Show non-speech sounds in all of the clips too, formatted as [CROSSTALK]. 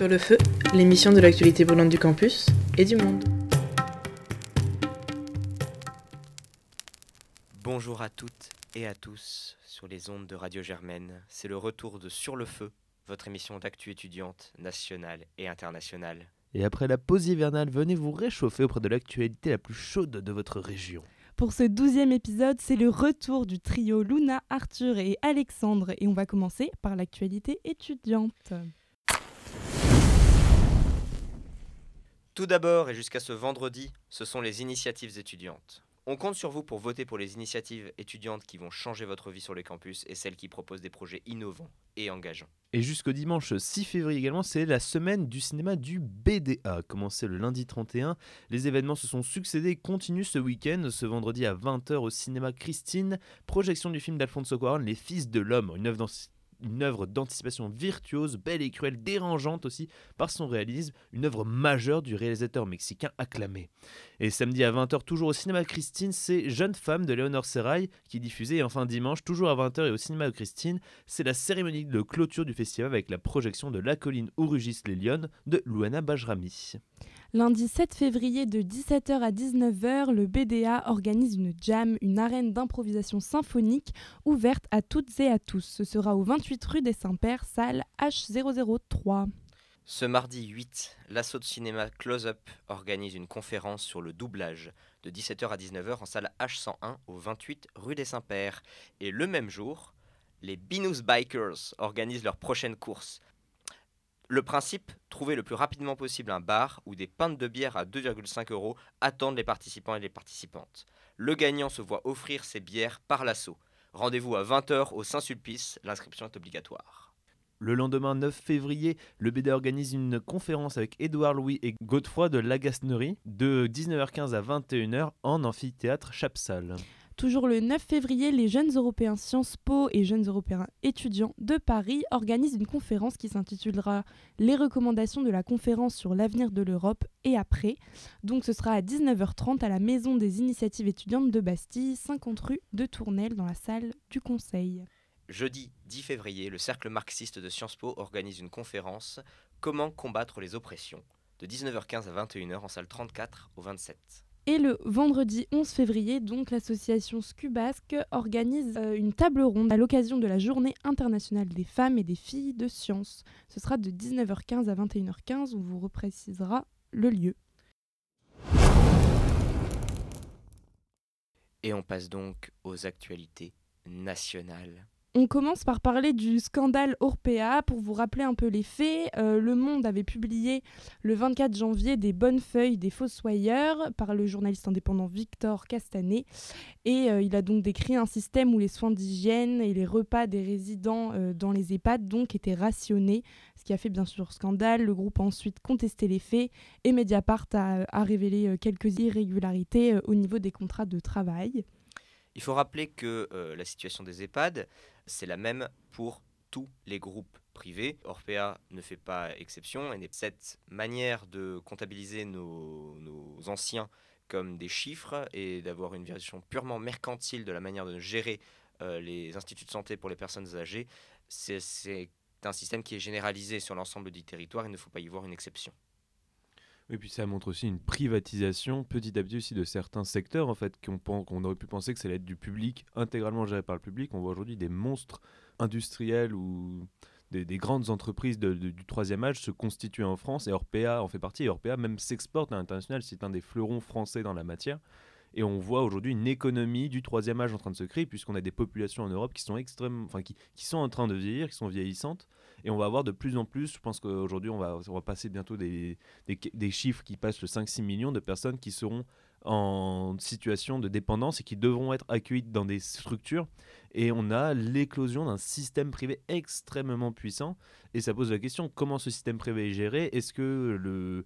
Sur le feu, l'émission de l'actualité brûlante du campus et du monde. Bonjour à toutes et à tous sur les ondes de Radio Germaine. C'est le retour de Sur le feu, votre émission d'actu étudiante nationale et internationale. Et après la pause hivernale, venez vous réchauffer auprès de l'actualité la plus chaude de votre région. Pour ce douzième épisode, c'est le retour du trio Luna, Arthur et Alexandre et on va commencer par l'actualité étudiante. Tout d'abord et jusqu'à ce vendredi, ce sont les initiatives étudiantes. On compte sur vous pour voter pour les initiatives étudiantes qui vont changer votre vie sur le campus et celles qui proposent des projets innovants et engageants. Et jusqu'au dimanche 6 février également, c'est la semaine du cinéma du BDA. Commencé le lundi 31, les événements se sont succédés et continuent ce week-end. Ce vendredi à 20h au cinéma Christine, projection du film d'Alfonso Cuarón, Les Fils de l'Homme, une œuvre une œuvre d'anticipation virtuose, belle et cruelle, dérangeante aussi par son réalisme, une œuvre majeure du réalisateur mexicain acclamé. Et samedi à 20h, toujours au cinéma Christine, c'est Jeune femme de Léonore Serrail qui est diffusée. Et enfin dimanche, toujours à 20h et au cinéma Christine, c'est la cérémonie de clôture du festival avec la projection de La colline où rugissent les lionnes de Louana Bajrami. Lundi 7 février de 17h à 19h, le BDA organise une jam, une arène d'improvisation symphonique ouverte à toutes et à tous. Ce sera au 28 rue des Saints-Pères, salle H003. Ce mardi 8, l'assaut de cinéma Close Up organise une conférence sur le doublage de 17h à 19h en salle H101 au 28 rue des Saints-Pères. Et le même jour, les Binous Bikers organisent leur prochaine course le principe, trouver le plus rapidement possible un bar où des pintes de bière à 2,5 euros attendent les participants et les participantes. Le gagnant se voit offrir ses bières par l'assaut. Rendez-vous à 20h au Saint-Sulpice, l'inscription est obligatoire. Le lendemain 9 février, le BD organise une conférence avec Édouard Louis et Godefroy de Lagasnerie de 19h15 à 21h en amphithéâtre Chapsal. Toujours le 9 février, les jeunes européens Sciences Po et jeunes européens étudiants de Paris organisent une conférence qui s'intitulera Les recommandations de la conférence sur l'avenir de l'Europe et après. Donc ce sera à 19h30 à la Maison des initiatives étudiantes de Bastille, 50 rue de Tournelle dans la salle du Conseil. Jeudi 10 février, le Cercle marxiste de Sciences Po organise une conférence Comment combattre les oppressions de 19h15 à 21h en salle 34 au 27. Et le vendredi 11 février, donc l'association Scubasque organise euh, une table ronde à l'occasion de la Journée internationale des femmes et des filles de sciences. Ce sera de 19h15 à 21h15, on vous reprécisera le lieu. Et on passe donc aux actualités nationales. On commence par parler du scandale Orpea. Pour vous rappeler un peu les faits, euh, Le Monde avait publié le 24 janvier des bonnes feuilles des fossoyeurs par le journaliste indépendant Victor Castanet. Et euh, il a donc décrit un système où les soins d'hygiène et les repas des résidents euh, dans les EHPAD donc étaient rationnés, ce qui a fait bien sûr scandale. Le groupe a ensuite contesté les faits et Mediapart a révélé quelques irrégularités au niveau des contrats de travail. Il faut rappeler que la situation des EHPAD, c'est la même pour tous les groupes privés. Orpea ne fait pas exception. Et cette manière de comptabiliser nos, anciens comme des chiffres et d'avoir une version purement mercantile de la manière de gérer euh, les instituts de santé pour les personnes âgées, c'est un système qui est généralisé sur l'ensemble du territoire. Il ne faut pas y voir une exception. Et puis ça montre aussi une privatisation petit à petit aussi de certains secteurs en fait qu'on aurait pu penser que allait être du public intégralement géré par le public. On voit aujourd'hui des monstres industriels ou des, grandes entreprises du troisième âge se constituer en France et Orpea en fait partie et Orpea même s'exporte à l'international. C'est un des fleurons français dans la matière. Et on voit aujourd'hui une économie du troisième âge en train de se créer, puisqu'on a des populations en Europe qui sont extrêmement, enfin qui, qui, sont en train de vieillir, qui sont vieillissantes, et on va avoir de plus en plus. Je pense qu'aujourd'hui on va, on va passer bientôt des, des, chiffres qui passent le 5-6 millions de personnes qui seront en situation de dépendance et qui devront être accueillies dans des structures. Et on a l'éclosion d'un système privé extrêmement puissant. Et ça pose la question comment ce système privé est géré? Est-ce que le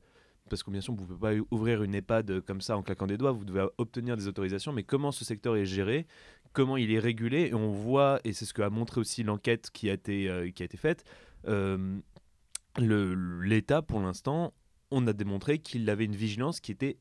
parce que bien sûr, vous ne pouvez pas ouvrir une EHPAD comme ça en claquant des doigts, vous devez obtenir des autorisations, mais comment ce secteur est géré, comment il est régulé, et on voit, et c'est ce qu'a montré aussi l'enquête qui, a été, euh, qui a été faite, euh, l'État, pour l'instant, on a démontré qu'il avait une vigilance qui était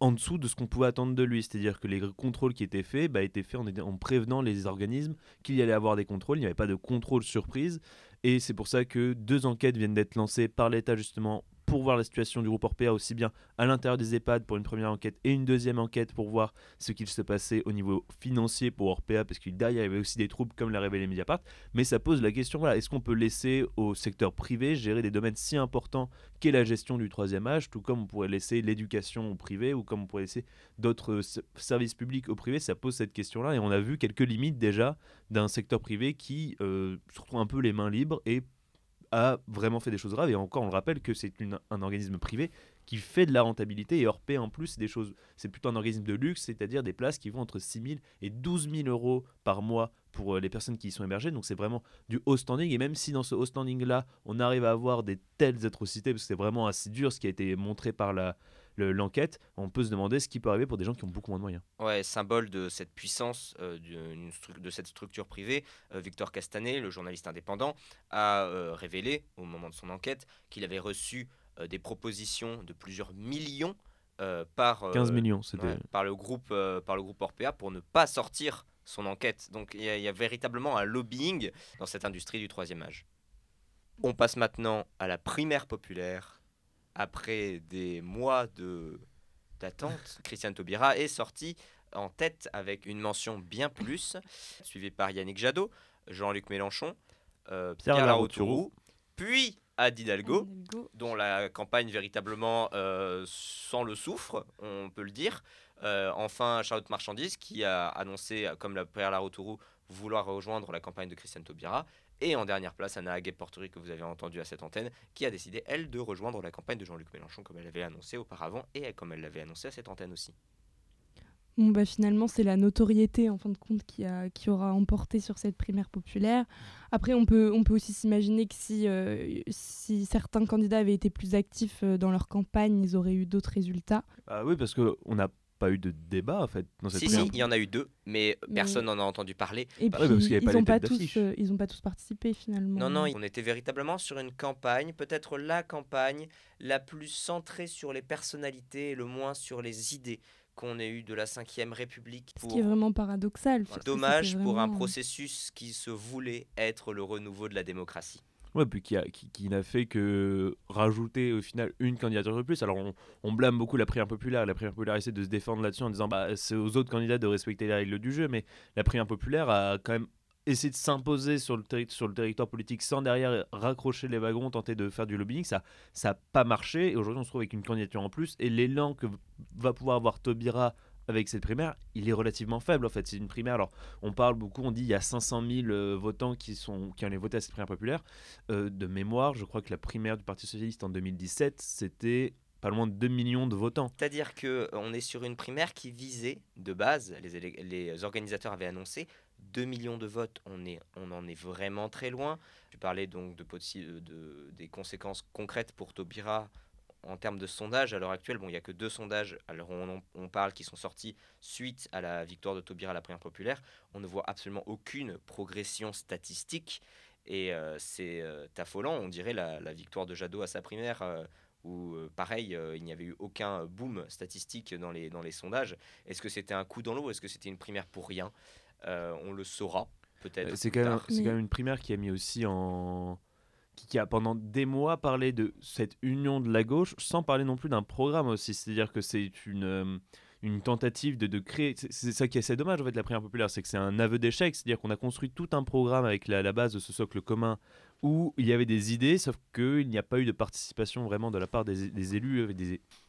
en dessous de ce qu'on pouvait attendre de lui. C'est-à-dire que les contrôles qui étaient faits bah, étaient faits en, en prévenant les organismes qu'il y allait avoir des contrôles. Il n'y avait pas de contrôle surprise. Et c'est pour ça que deux enquêtes viennent d'être lancées par l'État justement pour voir la situation du groupe Orpea aussi bien à l'intérieur des EHPAD pour une première enquête et une deuxième enquête pour voir ce qu'il se passait au niveau financier pour Orpea parce qu'il y avait aussi des troubles comme l'a révélé Mediapart. Mais ça pose la question voilà est-ce qu'on peut laisser au secteur privé gérer des domaines si importants qu'est la gestion du troisième âge tout comme on pourrait laisser l'éducation au privé ou comme on pourrait laisser d'autres services publics au privé? Ça pose cette question là et on a vu quelques limites déjà d'un secteur privé qui euh, se retrouve un peu les mains libres et a vraiment fait des choses graves. Et encore, on le rappelle que c'est un organisme privé qui fait de la rentabilité et Orpé en plus, des choses, c'est plutôt un organisme de luxe, c'est-à-dire des places qui vont entre 6 000 et 12 000 euros par mois pour euh, les personnes qui y sont hébergées. Donc c'est vraiment du haut standing. Et même si dans ce haut standing-là, on arrive à avoir des telles atrocités, parce que c'est vraiment assez dur ce qui a été montré par la, l'enquête, on peut se demander ce qui peut arriver pour des gens qui ont beaucoup moins de moyens. Ouais, symbole de cette puissance, euh, de cette structure privée, euh, Victor Castanet, le journaliste indépendant, a euh, révélé au moment de son enquête qu'il avait reçu des propositions de plusieurs millions par 15 millions, par le groupe par le groupe Orpea pour ne pas sortir son enquête. Donc il y, a véritablement un lobbying dans cette industrie du troisième âge. On passe maintenant à la primaire populaire après des mois de d'attente, Christiane Taubira est sortie en tête avec une mention bien plus, suivie par Yannick Jadot, Jean-Luc Mélenchon, euh, Pierre, Laroutourou, puis Ad Hidalgo, dont la campagne véritablement euh, sans le souffre, on peut le dire. Euh, enfin, Charlotte Marchandise, qui a annoncé, comme la Pierre Laroutourou, vouloir rejoindre la campagne de Christiane Taubira. Et en dernière place, Anna Aguet Portori, que vous avez entendu à cette antenne, qui a décidé, elle, de rejoindre la campagne de Jean-Luc Mélenchon, comme elle l'avait annoncé auparavant, et comme elle l'avait annoncé à cette antenne aussi. Bon, bah, finalement, c'est la notoriété, en fin de compte, qui, a, qui aura emporté sur cette primaire populaire. Après, on peut, on peut aussi s'imaginer que si, euh, si certains candidats avaient été plus actifs euh, dans leur campagne, ils auraient eu d'autres résultats. Ah oui, parce qu'on a pas eu de débat en fait dans cette Si, si, il y en a eu deux, mais, personne n'en a entendu parler. Et puis, ils n'ont pas, tous, euh, ils ont pas tous participé finalement. Non, non, on était véritablement sur une campagne, peut-être la campagne la plus centrée sur les personnalités et le moins sur les idées qu'on ait eu de la 5ème République. Ce qui est vraiment paradoxal. Dommage pour un processus qui se voulait être le renouveau de la démocratie. Puis qui, n'a fait que rajouter au final une candidature de plus. Alors on, blâme beaucoup la prière populaire. La prière populaire essaie de se défendre là-dessus en disant bah, c'est aux autres candidats de respecter les règles du jeu, mais la prière populaire a quand même essayé de s'imposer sur le, sur le territoire politique sans derrière raccrocher les wagons, tenter de faire du lobbying. Ça n'a pas marché et aujourd'hui on se trouve avec une candidature en plus. Et l'élan que va pouvoir avoir Tobira avec cette primaire, il est relativement faible en fait. C'est une primaire. Alors, on parle beaucoup, on dit il y a 500 000 euh, votants qui, sont, qui ont voté à cette primaire populaire. Euh, de mémoire, je crois que la primaire du Parti Socialiste en 2017, c'était pas loin de 2 millions de votants. C'est-à-dire qu'on euh, est sur une primaire qui visait, de base, les, organisateurs avaient annoncé 2 millions de votes, on, on en est vraiment très loin. Tu parlais donc de, des conséquences concrètes pour Taubira en termes de sondage, à l'heure actuelle, bon, il n'y a que deux sondages alors on, on, parle qui sont sortis suite à la victoire de Taubira à la primaire populaire. On ne voit absolument aucune progression statistique. Et euh, c'est euh, affolant, on dirait la, victoire de Jadot à sa primaire, euh, où pareil, il n'y avait eu aucun boom statistique dans les, dans les sondages. Est-ce que c'était un coup dans l'eau? Est-ce que c'était une primaire pour rien? On le saura peut-être. C'est quand, quand, même une primaire qui a mis aussi en qui a pendant des mois parlé de cette union de la gauche sans parler non plus d'un programme aussi. C'est-à-dire que c'est une, euh, une tentative de, créer. C'est ça qui est assez dommage en fait, la prière populaire, c'est que c'est un aveu d'échec. C'est-à-dire qu'on a construit tout un programme avec la, base de ce socle commun où il y avait des idées, sauf qu'il n'y a pas eu de participation vraiment de la part des, élus,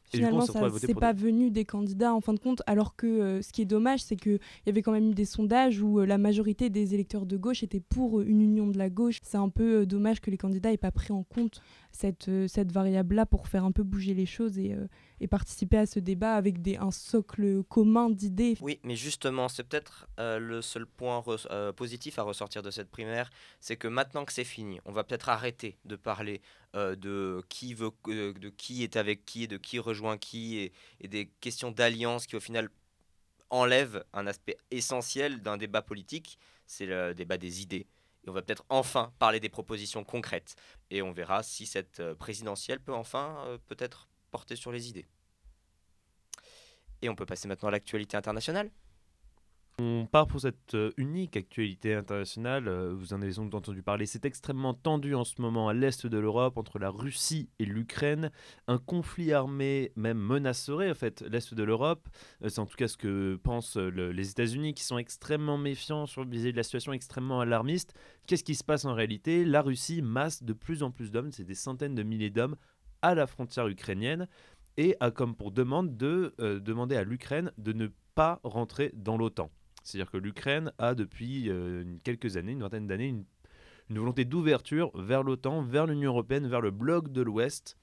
Finalement, ça c'est pas venu des candidats en fin de compte, alors que euh, ce qui est dommage, c'est qu'il y avait quand même eu des sondages où euh, la majorité des électeurs de gauche étaient pour une union de la gauche. C'est un peu euh, dommage que les candidats aient pas pris en compte cette, cette variable-là pour faire un peu bouger les choses et, et participer à ce débat avec des, un socle commun d'idées. Oui, mais justement, c'est peut-être le seul point positif à ressortir de cette primaire, c'est que maintenant que c'est fini, on va peut-être arrêter de parler euh, de qui veut, euh, de qui est avec qui, de qui rejoint qui, et, des questions d'alliance qui au final enlèvent un aspect essentiel d'un débat politique, c'est le débat des idées. Et on va peut-être enfin parler des propositions concrètes. Et on verra si cette euh, présidentielle peut enfin peut-être porter sur les idées. Et on peut passer maintenant à l'actualité internationale. On part pour cette euh, unique actualité internationale. euh, Vous en avez doute entendu parler. C'est extrêmement tendu en ce moment à l'est de l'Europe entre la Russie et l'Ukraine. Un conflit armé même menacerait en fait l'est de l'Europe. Euh, C'est en tout cas ce que pensent le- les États-Unis qui sont extrêmement méfiants sur vis-à-vis de la situation, extrêmement alarmistes. Qu'est-ce qui se passe en réalité? La Russie masse de plus en plus d'hommes, c'est des centaines de milliers d'hommes à la frontière ukrainienne et a comme pour demande de demander à l'Ukraine de ne pas rentrer dans l'OTAN. C'est-à-dire que l'Ukraine a depuis euh, quelques années, une vingtaine d'années, une, volonté d'ouverture vers l'OTAN, vers l'Union européenne, vers le bloc de l'Ouest.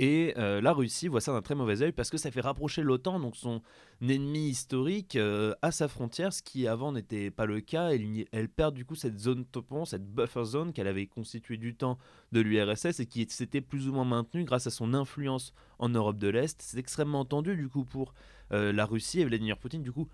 Et euh, la Russie voit ça d'un très mauvais œil parce que ça fait rapprocher l'OTAN, donc son ennemi historique, euh, à sa frontière, ce qui avant n'était pas le cas. Elle, perd du coup cette zone tampon, cette buffer zone qu'elle avait constituée du temps de l'URSS et qui s'était plus ou moins maintenue grâce à son influence en Europe de l'Est. C'est extrêmement tendu du coup pour la Russie et Vladimir Poutine du coup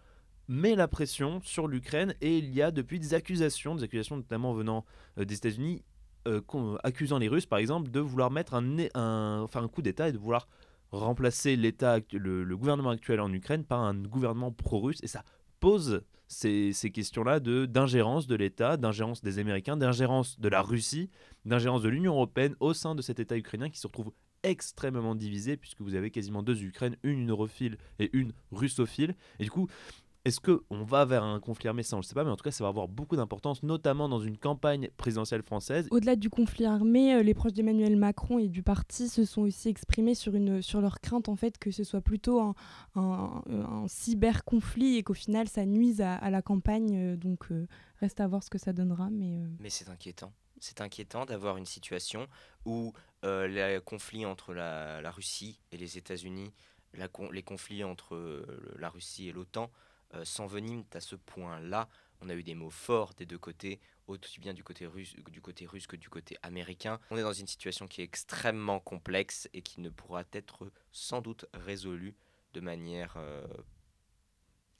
met la pression sur l'Ukraine et il y a depuis des accusations, des accusations notamment venant euh, des États-Unis, euh, accusant les Russes par exemple de vouloir mettre un, enfin, un coup d'État et de vouloir remplacer le, gouvernement actuel en Ukraine par un gouvernement pro-russe et ça pose ces, questions-là d'ingérence de l'État, d'ingérence des Américains, d'ingérence de la Russie, d'ingérence de l'Union européenne au sein de cet État ukrainien qui se retrouve extrêmement divisé puisque vous avez quasiment deux Ukraines, une europhile et une russophile. Et du coup, est-ce qu'on va vers un conflit armé Ça, on ne le sait pas, mais en tout cas, ça va avoir beaucoup d'importance, notamment dans une campagne présidentielle française. Au-delà du conflit armé, euh, les proches d'Emmanuel Macron et du parti se sont aussi exprimés sur, une, sur leur crainte en fait que ce soit plutôt un, un, un cyber-conflit et qu'au final ça nuise à, à la campagne. euh, donc euh, reste à voir ce que ça donnera. Mais, euh, Mais c'est inquiétant. C'est inquiétant d'avoir une situation où euh, les conflits entre la, la Russie et les États-Unis, les conflits entre euh, la Russie et l'OTAN euh, s'enveniment à ce point-là. On a eu des mots forts des deux côtés, aussi bien du côté, russe, du côté russe que du côté américain. On est dans une situation qui est extrêmement complexe et qui ne pourra être sans doute résolue de manière, euh,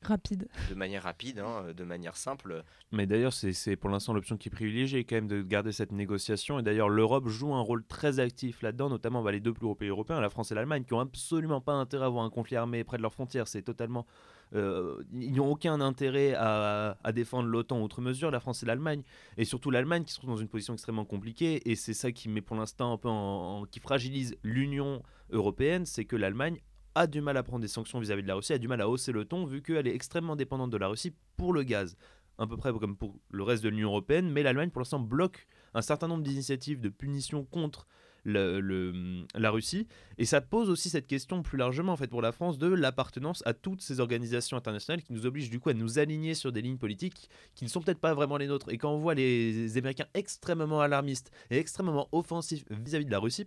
rapide. de manière rapide, hein, de manière simple. Mais d'ailleurs, c'est pour l'instant l'option qui est privilégiée, quand même, de garder cette négociation. Et d'ailleurs, l'Europe joue un rôle très actif là-dedans, notamment bah, les deux plus gros pays européens, la France et l'Allemagne, qui ont absolument pas intérêt à avoir un conflit armé près de leurs frontières. C'est totalement. Euh, ils n'ont aucun intérêt à, défendre l'OTAN outre mesure, la France et l'Allemagne. Et surtout l'Allemagne qui se trouve dans une position extrêmement compliquée. Et c'est ça qui met pour l'instant un peu en- qui fragilise l'Union européenne, c'est que l'Allemagne a du mal à prendre des sanctions vis-à-vis de la Russie, a du mal à hausser le ton vu qu'elle est extrêmement dépendante de la Russie pour le gaz. À peu près comme pour le reste de l'Union européenne, mais l'Allemagne pour l'instant bloque un certain nombre d'initiatives de punition contre la Russie. Et ça pose aussi cette question plus largement en fait pour la France de l'appartenance à toutes ces organisations internationales qui nous obligent du coup à nous aligner sur des lignes politiques qui ne sont peut-être pas vraiment les nôtres. Et quand on voit les Américains extrêmement alarmistes et extrêmement offensifs vis-à-vis de la Russie,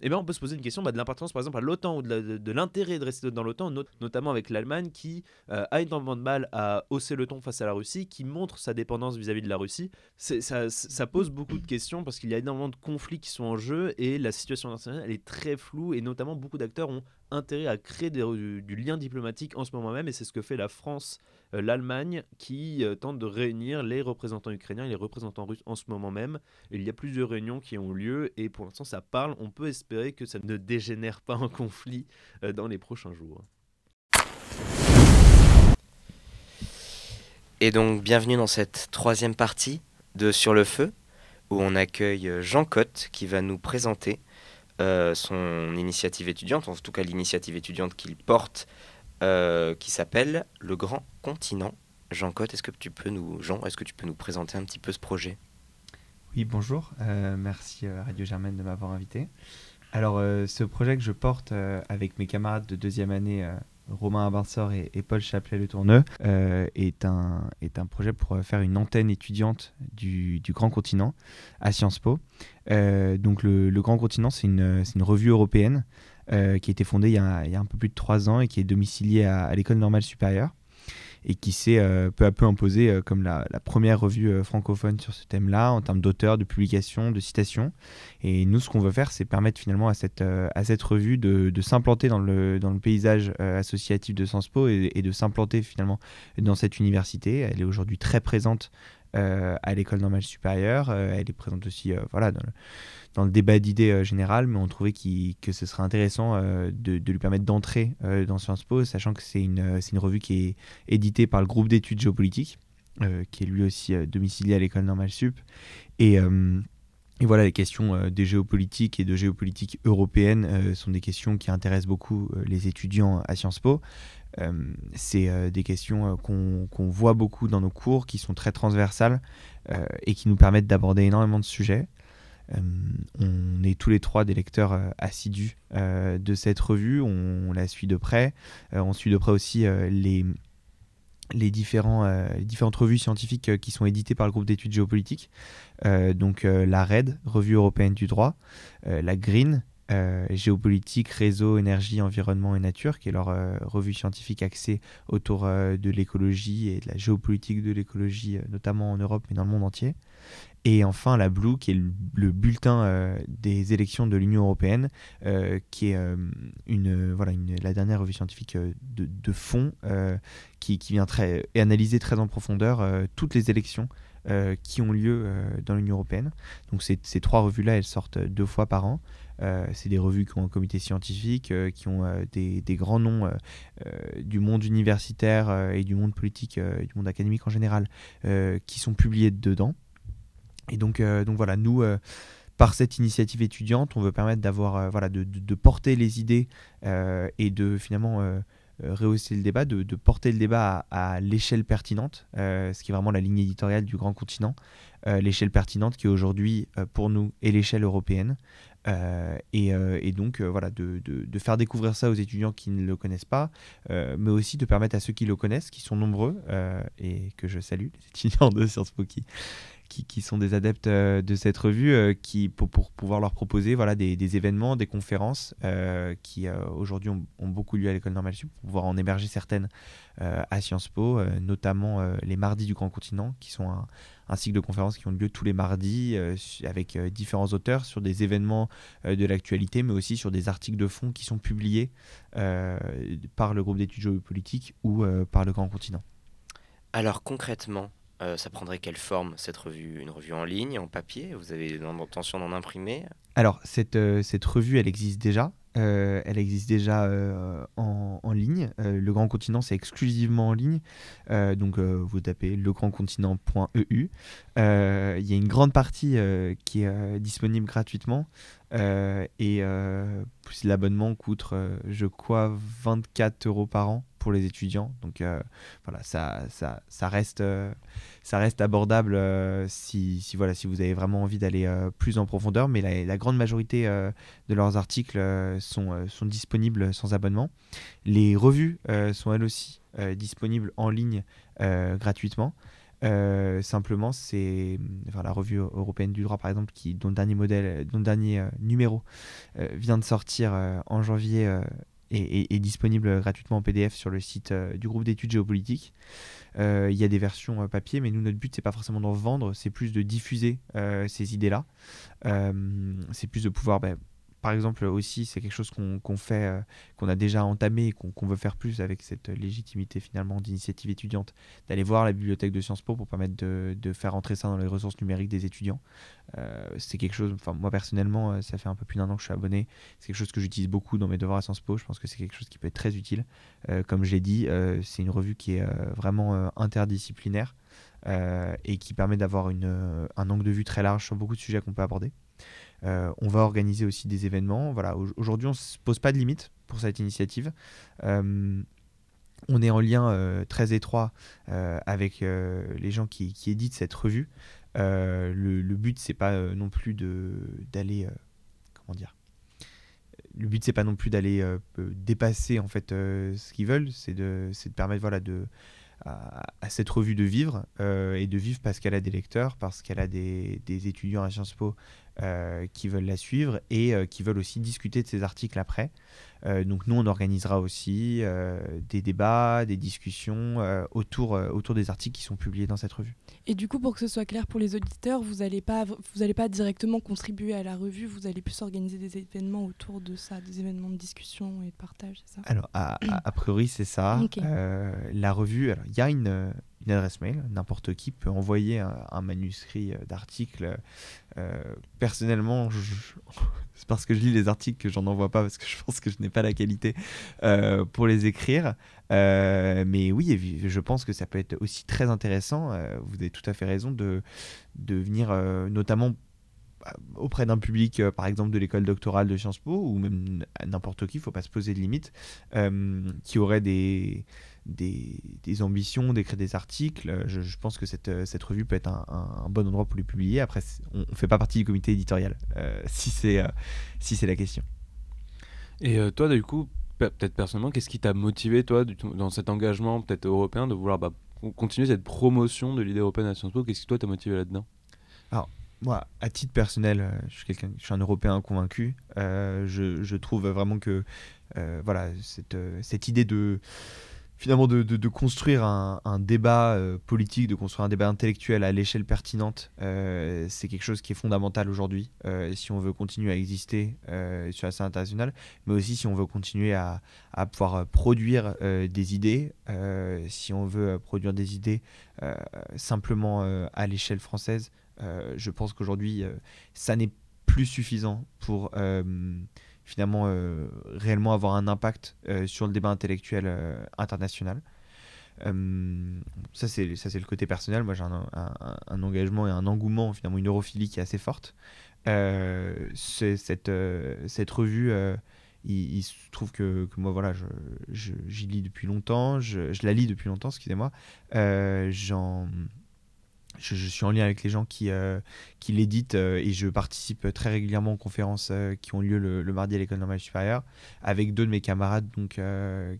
eh ben on peut se poser une question bah, de l'importance par exemple à l'OTAN ou de, l'intérêt de rester dans l'OTAN, not- notamment avec l'Allemagne qui euh, a énormément de mal à hausser le ton face à la Russie, qui montre sa dépendance vis-à-vis de la Russie. Ça, pose beaucoup de questions parce qu'il y a énormément de conflits qui sont en jeu et la situation internationale est très floue et notamment beaucoup d'acteurs ont intérêt à créer des- du, lien diplomatique en ce moment même et c'est ce que fait la France, l'Allemagne qui euh, tente de réunir les représentants ukrainiens et les représentants russes en ce moment même. Il y a plusieurs réunions qui ont lieu et pour l'instant ça parle. On peut espérer que ça ne dégénère pas en conflit euh, dans les prochains jours. Et donc, bienvenue dans cette troisième partie de Sur le Feu, où on accueille euh, Jean Cotte qui va nous présenter euh, son initiative étudiante, en tout cas l'initiative étudiante qu'il porte, euh, qui s'appelle Le Grand Continent. Jean Cotte, est-ce que tu peux nous, Jean, est-ce que tu peux nous présenter un petit peu ce projet? Oui, bonjour. Euh, merci euh, Radio Germaine de m'avoir invité. Alors, ce projet que je porte avec mes camarades de deuxième année, Romain Abarsor et, Paul Chaplet-Le Tourneux, est, un, est un projet pour faire une antenne étudiante du, du Grand Continent à Sciences Po. Donc, le, Grand Continent, c'est une, c'est une revue européenne euh, qui a été fondée il y a, un peu plus de trois ans et qui est domiciliée à, l'École normale supérieure et qui s'est euh, peu à peu imposée euh, comme la, première revue francophone sur ce thème-là, en termes d'auteurs, de publications, de citations. Et nous, ce qu'on veut faire, c'est permettre finalement à cette, à cette revue de, de s'implanter dans le, dans le paysage associatif de Sciences Po et, et de s'implanter finalement dans cette université. Elle est aujourd'hui très présente à l'école normale supérieure. elle est présente aussi voilà, dans, le, débat d'idées général, mais on trouvait que ce serait intéressant de, lui permettre d'entrer dans Sciences Po, sachant que c'est une, une revue qui est éditée par le groupe d'études géopolitiques, qui est lui aussi domicilié à l'école normale sup. Et et voilà, les questions euh, des géopolitiques et de géopolitique européenne euh, sont des questions qui intéressent beaucoup euh, les étudiants à Sciences Po. c'est des questions qu'on voit beaucoup dans nos cours, qui sont très transversales et qui nous permettent d'aborder énormément de sujets. on est tous les trois des lecteurs assidus de cette revue, on, la suit de près. on suit de près aussi les, les, différents, euh, différentes revues scientifiques euh, qui sont éditées par le groupe d'études géopolitiques. Euh, donc la RED, Revue européenne du droit, la GREEN, géopolitique, réseau, énergie, environnement et nature, qui est leur revue scientifique axée autour de l'écologie et de la géopolitique de l'écologie, notamment en Europe mais dans le monde entier. Et enfin, la Blue, qui est le, bulletin euh, des élections de l'Union européenne, euh, qui est euh, une, voilà, la dernière revue scientifique de, de fond, qui, qui, vient très, analyser très en profondeur toutes les élections qui ont lieu dans l'Union européenne. Donc ces, ces trois revues-là, elles sortent deux fois par an. c'est des revues qui ont un comité scientifique, qui ont des, des, grands noms du monde universitaire et du monde politique, du monde académique en général, qui sont publiés dedans. Et donc, euh, donc voilà, nous, euh, par cette initiative étudiante, on veut permettre d'avoir, euh, voilà, de, porter les idées et de finalement rehausser le débat, de, porter le débat à, l'échelle pertinente, ce qui est vraiment la ligne éditoriale du grand continent, l'échelle pertinente qui aujourd'hui, pour nous, est l'échelle européenne. Et, et, donc voilà, de, de, faire découvrir ça aux étudiants qui ne le connaissent pas, mais aussi de permettre à ceux qui le connaissent, qui sont nombreux, et que je salue, les [LAUGHS] étudiants de Sciences Po qui, qui, sont des adeptes euh, de cette revue, euh, qui, pour, pouvoir leur proposer voilà, des, événements, des conférences euh, qui aujourd'hui ont, beaucoup lieu à l'école normale sup, pour pouvoir en héberger certaines à Sciences Po, notamment les mardis du Grand Continent, qui sont un, cycle de conférences qui ont lieu tous les mardis avec différents auteurs sur des événements de l'actualité, mais aussi sur des articles de fond qui sont publiés par le groupe d'études géopolitiques ou par le Grand Continent. Alors concrètement, euh, ça prendrait quelle forme cette revue Une revue en ligne, en papier? Vous avez l'intention d'en imprimer? Alors, cette, euh, cette revue, elle existe déjà. Euh, elle existe déjà en, en, ligne. le Grand Continent, c'est exclusivement en ligne. donc, vous tapez legrandcontinent.eu. Il y a une grande partie qui est disponible gratuitement. et l'abonnement coûte, je crois, 24 euros par an pour les étudiants. Donc, voilà, ça, ça, ça reste ça reste abordable euh, si, si, voilà, si vous avez vraiment envie d'aller euh, plus en profondeur, mais la, grande majorité euh, de leurs articles sont, sont disponibles sans abonnement. Les revues sont elles aussi disponibles en ligne gratuitement. simplement, c'est enfin, la revue européenne du droit, par exemple, qui, dont dernier modèle, dont le dernier numéro vient de sortir en janvier est, disponible gratuitement en PDF sur le site du groupe d'études géopolitiques. Euh, il y a des versions euh, papier, mais nous, notre but, c'est pas forcément d'en vendre, c'est plus de diffuser euh, ces idées-là. c'est plus de pouvoir bah, par exemple, aussi, c'est quelque chose qu'on fait, euh, qu'on a déjà entamé qu'on veut faire plus avec cette légitimité finalement d'initiative étudiante, d'aller voir la bibliothèque de Sciences Po pour permettre de, de, faire entrer ça dans les ressources numériques des étudiants. Euh, c'est quelque chose, enfin moi personnellement, euh, ça fait un peu plus d'un an que je suis abonné, c'est quelque chose que j'utilise beaucoup dans mes devoirs à Sciences Po, je pense que c'est quelque chose qui peut être très utile. comme je l'ai dit, c'est une revue qui est vraiment interdisciplinaire et qui permet d'avoir un angle de vue très large sur beaucoup de sujets qu'on peut aborder. Euh, on va organiser aussi des événements. Voilà, aujourd'hui, on ne se pose pas de limite pour cette initiative. Euh, on est en lien euh, très étroit avec les gens qui, éditent cette revue. Le, but, c'est pas non plus d'aller, comment dire, le but c'est pas non plus d'aller dépasser en fait ce qu'ils veulent, c'est de, permettre à, cette revue de vivre et de vivre parce qu'elle a des lecteurs, parce qu'elle a des, des, étudiants à Sciences Po qui veulent la suivre et euh, qui veulent aussi discuter de ces articles après. Euh, donc nous, on organisera aussi des débats, des discussions autour, autour des articles qui sont publiés dans cette revue. Et du coup, pour que ce soit clair pour les auditeurs, vous n'allez pas, vous allez pas directement contribuer à la revue, vous allez plus organiser des événements autour de ça, des événements de discussion et de partage, c'est ça? Alors, a, priori, c'est ça. la revue, il y a une adresse mail. N'importe qui peut envoyer un, manuscrit d'article. personnellement, [LAUGHS] c'est parce que je lis les articles que j'en envoie pas, parce que je pense que je n'ai pas la qualité pour les écrire. mais oui, je pense que ça peut être aussi très intéressant. vous avez tout à fait raison de, de venir, notamment bah, auprès d'un public, euh, par exemple de l'école doctorale de Sciences Po, ou même n'importe qui, il ne faut pas se poser de limites, euh, qui aurait des, des, ambitions d'écrire des articles. Je, pense que cette, cette, revue peut être un, bon endroit pour les publier. Après, on ne fait pas partie du comité éditorial, euh, [LAUGHS] si c'est si la question. Et toi, du coup, peut-être personnellement, qu'est-ce qui t'a motivé, toi, dans cet engagement peut-être européen, de vouloir bah, continuer cette promotion de l'idée européenne à Sciences Po? Qu'est-ce qui, toi, t'a motivé là-dedans? Alors, moi, à titre personnel, euh, je suis, quelqu'un, je suis un Européen convaincu. Euh, je, je, trouve vraiment que euh, voilà, cette, cette, idée de finalement de, construire un, débat politique, de construire un débat intellectuel à l'échelle pertinente, c'est quelque chose qui est fondamental aujourd'hui si on veut continuer à exister sur la scène internationale, mais aussi si on veut continuer à, pouvoir produire des idées, si on veut produire des idées simplement à l'échelle française. Euh, je pense qu'aujourd'hui, euh, ça n'est plus suffisant pour euh, finalement réellement avoir un impact sur le débat intellectuel international. ça, c'est ça c'est le côté personnel. Moi, j'ai un, engagement et un engouement, finalement, une europhilie qui est assez forte. cette, cette revue, il, se trouve que, que moi, voilà, j'y je, lis depuis longtemps, je, je, la lis depuis longtemps, excusez-moi. j'en je, suis en lien avec les gens qui, euh, qui l'éditent euh, et je participe très régulièrement aux conférences euh, qui ont lieu le, mardi à l'école normale supérieure avec deux de mes camarades donc,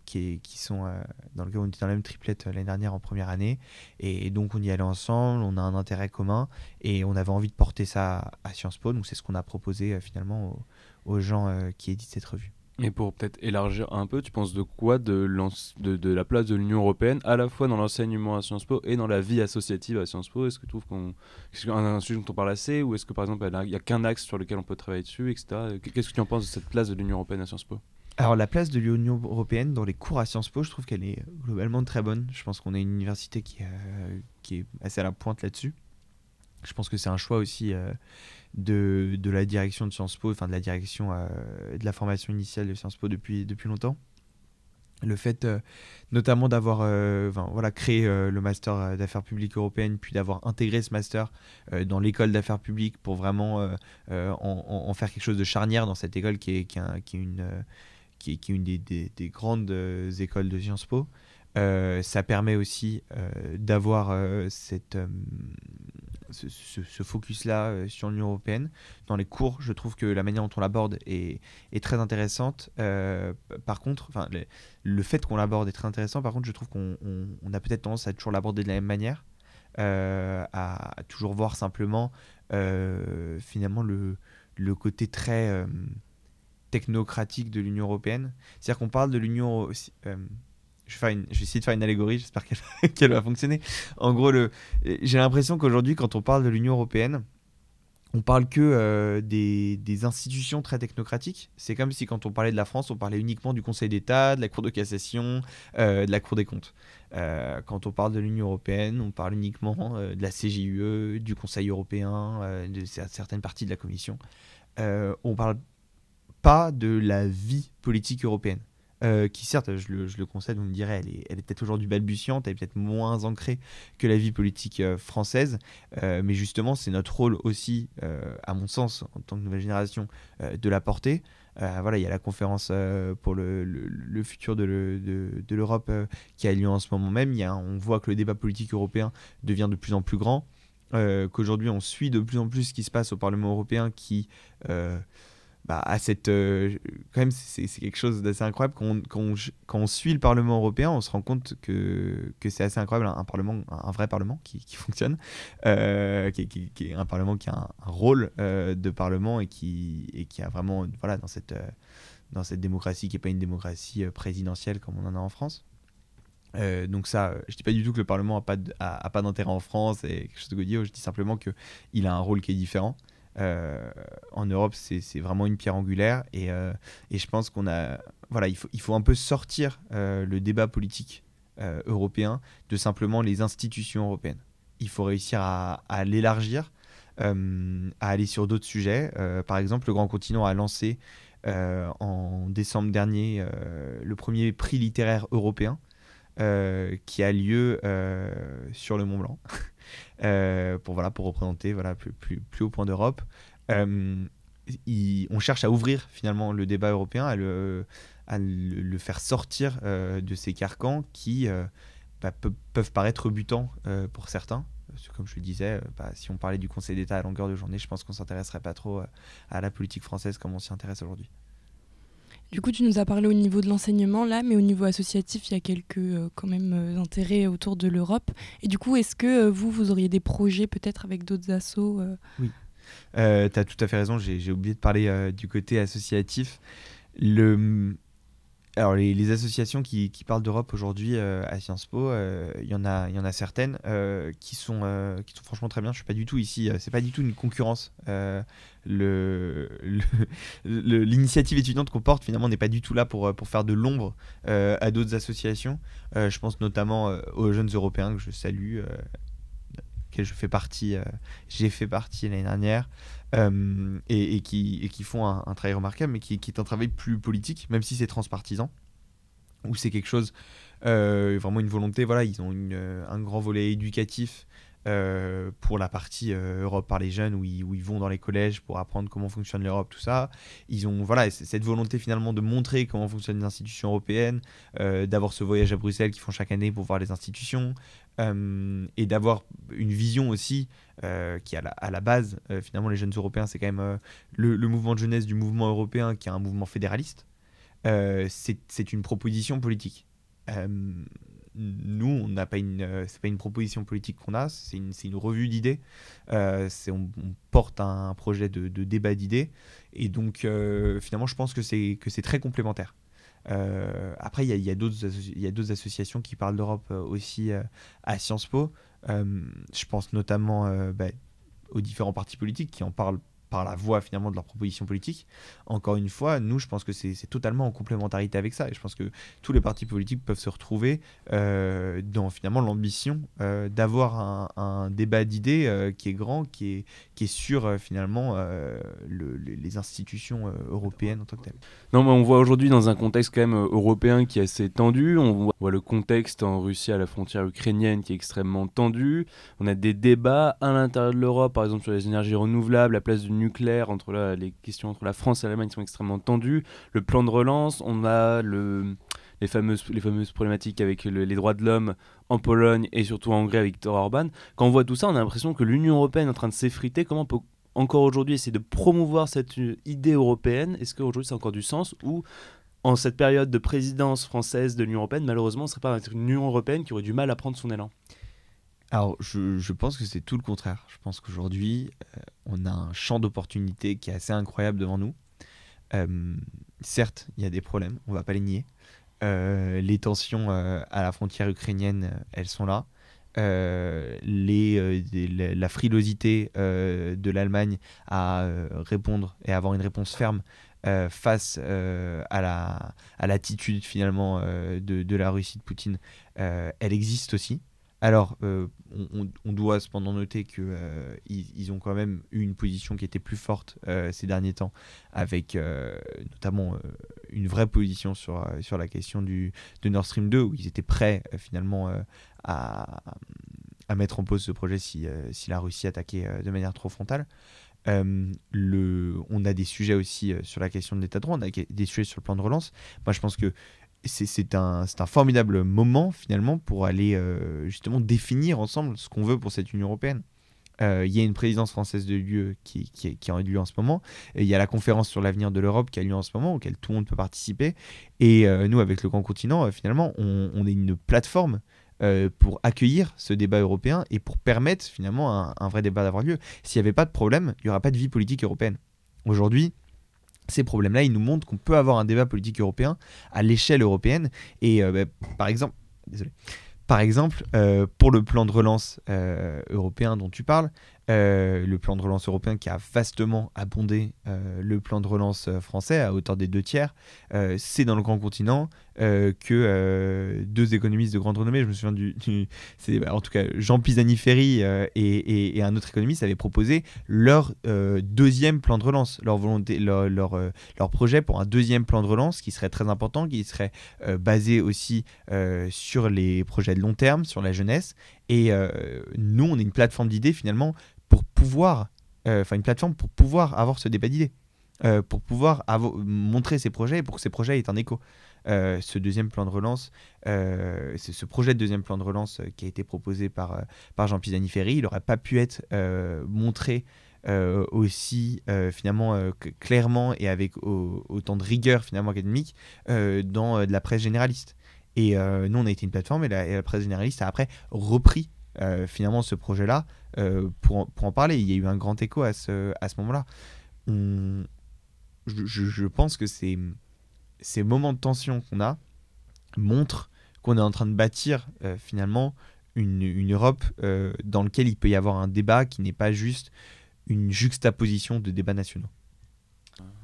qui, qui sont dans le cas où on était dans la même triplette l'année dernière en première année et, donc on y allait ensemble, on a un intérêt commun et on avait envie de porter ça à Sciences Po donc c'est ce qu'on a proposé finalement aux gens qui éditent cette revue. Et pour peut-être élargir un peu, tu penses de quoi de, la place de l'Union européenne, à la fois dans l'enseignement à Sciences Po et dans la vie associative à Sciences Po? Est-ce que tu trouves qu'on. c'est un sujet dont on parle assez Ou est-ce que par exemple, il n'y a qu'un axe sur lequel on peut travailler dessus, etc. Qu'est-ce que tu en penses de cette place de l'Union européenne à Sciences Po? Alors la place de l'Union européenne dans les cours à Sciences Po, je trouve qu'elle est globalement très bonne. Je pense qu'on est une université qui, euh, qui est assez à la pointe là-dessus. Je pense que c'est un choix aussi euh, de, de, la direction de Sciences Po, enfin de la direction euh, de la formation initiale de Sciences Po depuis, depuis longtemps. Le fait euh, notamment d'avoir voilà, créé le master d'affaires publiques européennes, puis d'avoir intégré ce master dans l'école d'affaires publiques pour vraiment en, faire quelque chose de charnière dans cette école qui est, qui est, une, qui est, qui est une des, des grandes écoles de Sciences Po. ça permet aussi d'avoir cette ce, focus-là euh, sur l'Union européenne. Dans les cours, je trouve que la manière dont on l'aborde est, très intéressante. Euh, par contre, le fait qu'on l'aborde est très intéressant. Par contre, je trouve qu'on a peut-être tendance à toujours l'aborder de la même manière, euh, à, toujours voir simplement finalement le, le, côté très technocratique de l'Union européenne. C'est-à-dire qu'on parle de l'Union je vais, essayer de faire une allégorie, j'espère qu'elle va [LAUGHS] fonctionner. En gros, j'ai l'impression qu'aujourd'hui, quand on parle de l'Union européenne, on parle que euh, des, institutions très technocratiques. C'est comme si quand on parlait de la France, on parlait uniquement du Conseil d'État, de la Cour de cassation, euh, de la Cour des comptes. Euh, quand on parle de l'Union européenne, on parle uniquement de la CJUE, du Conseil européen, de certaines parties de la Commission. on parle pas de la vie politique européenne. Euh, qui certes, je le, je concède, on me dirait, elle est, peut-être aujourd'hui balbutiante, elle est peut-être moins ancrée que la vie politique euh, française, euh, mais justement, c'est notre rôle aussi, à mon sens, en tant que nouvelle génération, de la porter. voilà, il y a la conférence pour le, futur de, de l'Europe qui a lieu en ce moment même. Il y a, on voit que le débat politique européen devient de plus en plus grand, qu'aujourd'hui on suit de plus en plus ce qui se passe au Parlement européen qui bah, à cette, euh, quand même, c'est quelque chose d'assez incroyable. Quand on, suit le Parlement européen, on se rend compte que, que c'est assez incroyable, un, parlement, un vrai Parlement qui, qui fonctionne, euh, qui, qui, est un Parlement qui a un, rôle euh, de Parlement et qui, et qui a vraiment, voilà, dans cette, dans cette démocratie qui n'est pas une démocratie présidentielle comme on en a en France. donc ça, je dis pas du tout que le Parlement a, pas d'intérêt en France et quelque chose de godillot, je dis simplement qu'il a un rôle qui est différent. Euh, en Europe, c'est vraiment une pierre angulaire. Et, euh, et je pense qu'on a. Voilà, il faut un peu sortir euh, le débat politique européen de simplement les institutions européennes. Il faut réussir à, l'élargir, à aller sur d'autres sujets. par exemple, le Grand Continent a lancé en décembre dernier le premier prix littéraire européen qui a lieu sur le Mont Blanc. [LAUGHS] pour, voilà, pour représenter voilà, plus, plus, plus haut point d'Europe on cherche à ouvrir finalement le débat européen, à le, le, faire sortir euh, de ces carcans qui euh, bah, peuvent paraître butants euh, pour certains. comme je le disais, bah, si on parlait du Conseil d'État à longueur de journée, je pense qu'on s'intéresserait pas trop à la politique française comme on s'y intéresse aujourd'hui. Du coup, tu nous as parlé au niveau de l'enseignement là, mais au niveau associatif, il y a quelques quand même intérêts autour de l'Europe. Et du coup, est-ce que vous, vous auriez des projets peut-être avec d'autres assos Oui. Euh, tu as tout à fait raison, j'ai oublié de parler euh, du côté associatif. Le, alors les, associations qui, parlent d'Europe aujourd'hui euh, à Sciences Po, il y en a, il y en a certaines qui sont, qui sont franchement très bien. Je suis pas du tout ici, c'est pas du tout une concurrence. l'initiative étudiante qu'on porte finalement n'est pas du tout là pour, faire de l'ombre à d'autres associations. je pense notamment aux jeunes européens que je salue je fais partie, euh, j'ai fait partie l'année dernière, euh, et, qui, font un, travail remarquable, mais qui, est un travail plus politique, même si c'est transpartisan, où c'est quelque chose, euh, vraiment une volonté, voilà, ils ont un grand volet éducatif euh, pour la partie euh, Europe par les jeunes où ils, vont dans les collèges pour apprendre comment fonctionne l'Europe, tout ça. Ils ont voilà cette volonté finalement de montrer comment fonctionnent les institutions européennes, euh, d'avoir ce voyage à Bruxelles qu'ils font chaque année pour voir les institutions et d'avoir une vision aussi qui à la, à la base finalement les jeunes européens c'est quand même le, le, mouvement de jeunesse du mouvement européen qui est un mouvement fédéraliste. c'est une proposition politique nous, on n'a pas une, euh, c'est pas une proposition politique qu'on a, c'est une, une, revue d'idées. Euh, on, porte un projet de, de débat d'idées, et donc euh, finalement, je pense que c'est que c'est très complémentaire. après, il y a, y a d'autres associations qui parlent d'Europe aussi à Sciences Po. je pense notamment bah, aux différents partis politiques qui en parlent par la voie finalement de leur proposition politique. Encore une fois, nous, je pense que c'est totalement en complémentarité avec ça. Et je pense que tous les partis politiques peuvent se retrouver euh, dans finalement l'ambition euh, d'avoir un, débat d'idées euh, qui est grand, qui est, qui est sur finalement les institutions européennes en tant que telles. Non, mais on voit aujourd'hui dans un contexte quand même européen qui est assez tendu. On voit le contexte en Russie à la frontière ukrainienne qui est extrêmement tendu. On a des débats à l'intérieur de l'Europe, par exemple sur les énergies renouvelables, la place d'une nucléaire, entre la, les questions entre la France et l'Allemagne sont extrêmement tendues. Le plan de relance, on a le, les, fameuses, les fameuses problématiques avec les droits de l'homme en Pologne et surtout en Hongrie avec Viktor Orban. Quand on voit tout ça, on a l'impression que l'Union européenne est en train de s'effriter. Comment on peut encore aujourd'hui essayer de promouvoir cette idée européenne? Est-ce qu'aujourd'hui ça a encore du sens ou en cette période de présidence française de l'Union européenne, malheureusement, ce serait pas une Union européenne qui aurait du mal à prendre son élan? Alors, je, pense que c'est tout le contraire. Je pense qu'aujourd'hui, euh, on a un champ d'opportunités qui est assez incroyable devant nous. Euh, certes, il y a des problèmes, on va pas les nier. Euh, les tensions à la frontière ukrainienne, elles sont là. La frilosité de l'Allemagne à répondre et avoir une réponse ferme face à la l'attitude finalement de, la Russie de Poutine, elle existe aussi. Alors, euh, on, doit cependant noter qu'ils euh, ont quand même eu une position qui était plus forte euh, ces derniers temps, avec notamment une vraie position sur, la question de Nord Stream 2, où ils étaient prêts finalement à, mettre en pause ce projet si, si la Russie attaquait de manière trop frontale. le, on a des sujets aussi sur la question de l'état de droit, on a des sujets sur le plan de relance. Moi, je pense que c'est un, formidable moment finalement pour aller euh, justement définir ensemble ce qu'on veut pour cette Union européenne. Euh, il y a une présidence française de l'UE qui, qui, qui, a lieu en ce moment. Il y a la conférence sur l'avenir de l'Europe qui a lieu en ce moment, auquel tout le monde peut participer. Et euh, nous, avec le Grand Continent, finalement, on, on, est une plateforme pour accueillir ce débat européen et pour permettre finalement un, un vrai débat d'avoir lieu. S'il n'y avait pas de problème, il n'y aura pas de vie politique européenne. Aujourd'hui, ces problèmes-là, ils nous montrent qu'on peut avoir un débat politique européen à l'échelle européenne. Et euh, bah, par exemple, désolé. Par exemple, euh, pour le plan de relance euh, européen dont tu parles, euh, le plan de relance européen qui a vastement abondé euh, le plan de relance euh, français à hauteur des deux tiers. c'est dans le grand continent que deux économistes de grande renommée, je me souviens du, bah, en tout cas Jean Pisani-Ferry et, un autre économiste avaient proposé leur deuxième plan de relance, leur volonté, leur, leur, leur, projet pour un deuxième plan de relance qui serait très important, qui serait basé aussi sur les projets de long terme, sur la jeunesse. Et nous, on est une plateforme d'idées finalement pour pouvoir, euh, enfin une plateforme pour pouvoir avoir ce débat d'idées, euh, pour pouvoir montrer ses projets et pour que ces projets aient un écho. Euh, ce deuxième plan de relance, ce projet de deuxième plan de relance qui a été proposé par, par Jean Pisani-Ferry, il n'aurait pas pu être montré aussi finalement clairement et avec autant de rigueur finalement académique dans de la presse généraliste. Et nous, on a été une plateforme et la presse généraliste a après repris finalement ce projet-là pour, pour, en parler. Il y a eu un grand écho à ce, à ce moment-là. Je, je, pense que ces, ces moments de tension qu'on a montrent qu'on est en train de bâtir euh, finalement une, une Europe euh, dans laquelle il peut y avoir un débat qui n'est pas juste une juxtaposition de débats nationaux.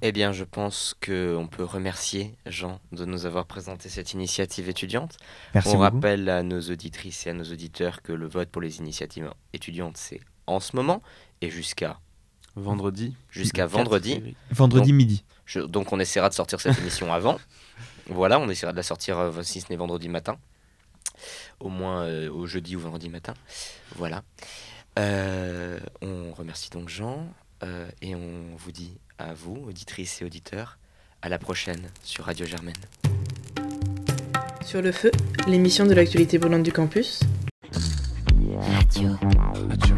Eh bien, je pense qu'on peut remercier Jean de nous avoir présenté cette initiative étudiante. Merci On rappelle à nos auditrices et à nos auditeurs que le vote pour les initiatives étudiantes, c'est en ce moment et jusqu'à vendredi. Jusqu'à vendredi. Vendredi midi. donc on essaiera de sortir cette émission [LAUGHS] avant. Voilà, on essaiera de la sortir euh, si ce n'est vendredi matin. Au moins euh, au jeudi ou vendredi matin. Voilà. Euh, on remercie donc Jean et on vous dit à vous, auditrices et auditeurs. À la prochaine sur Radio Germaine. Sur le feu, l'émission de l'actualité brûlante du campus. Radio. Radio.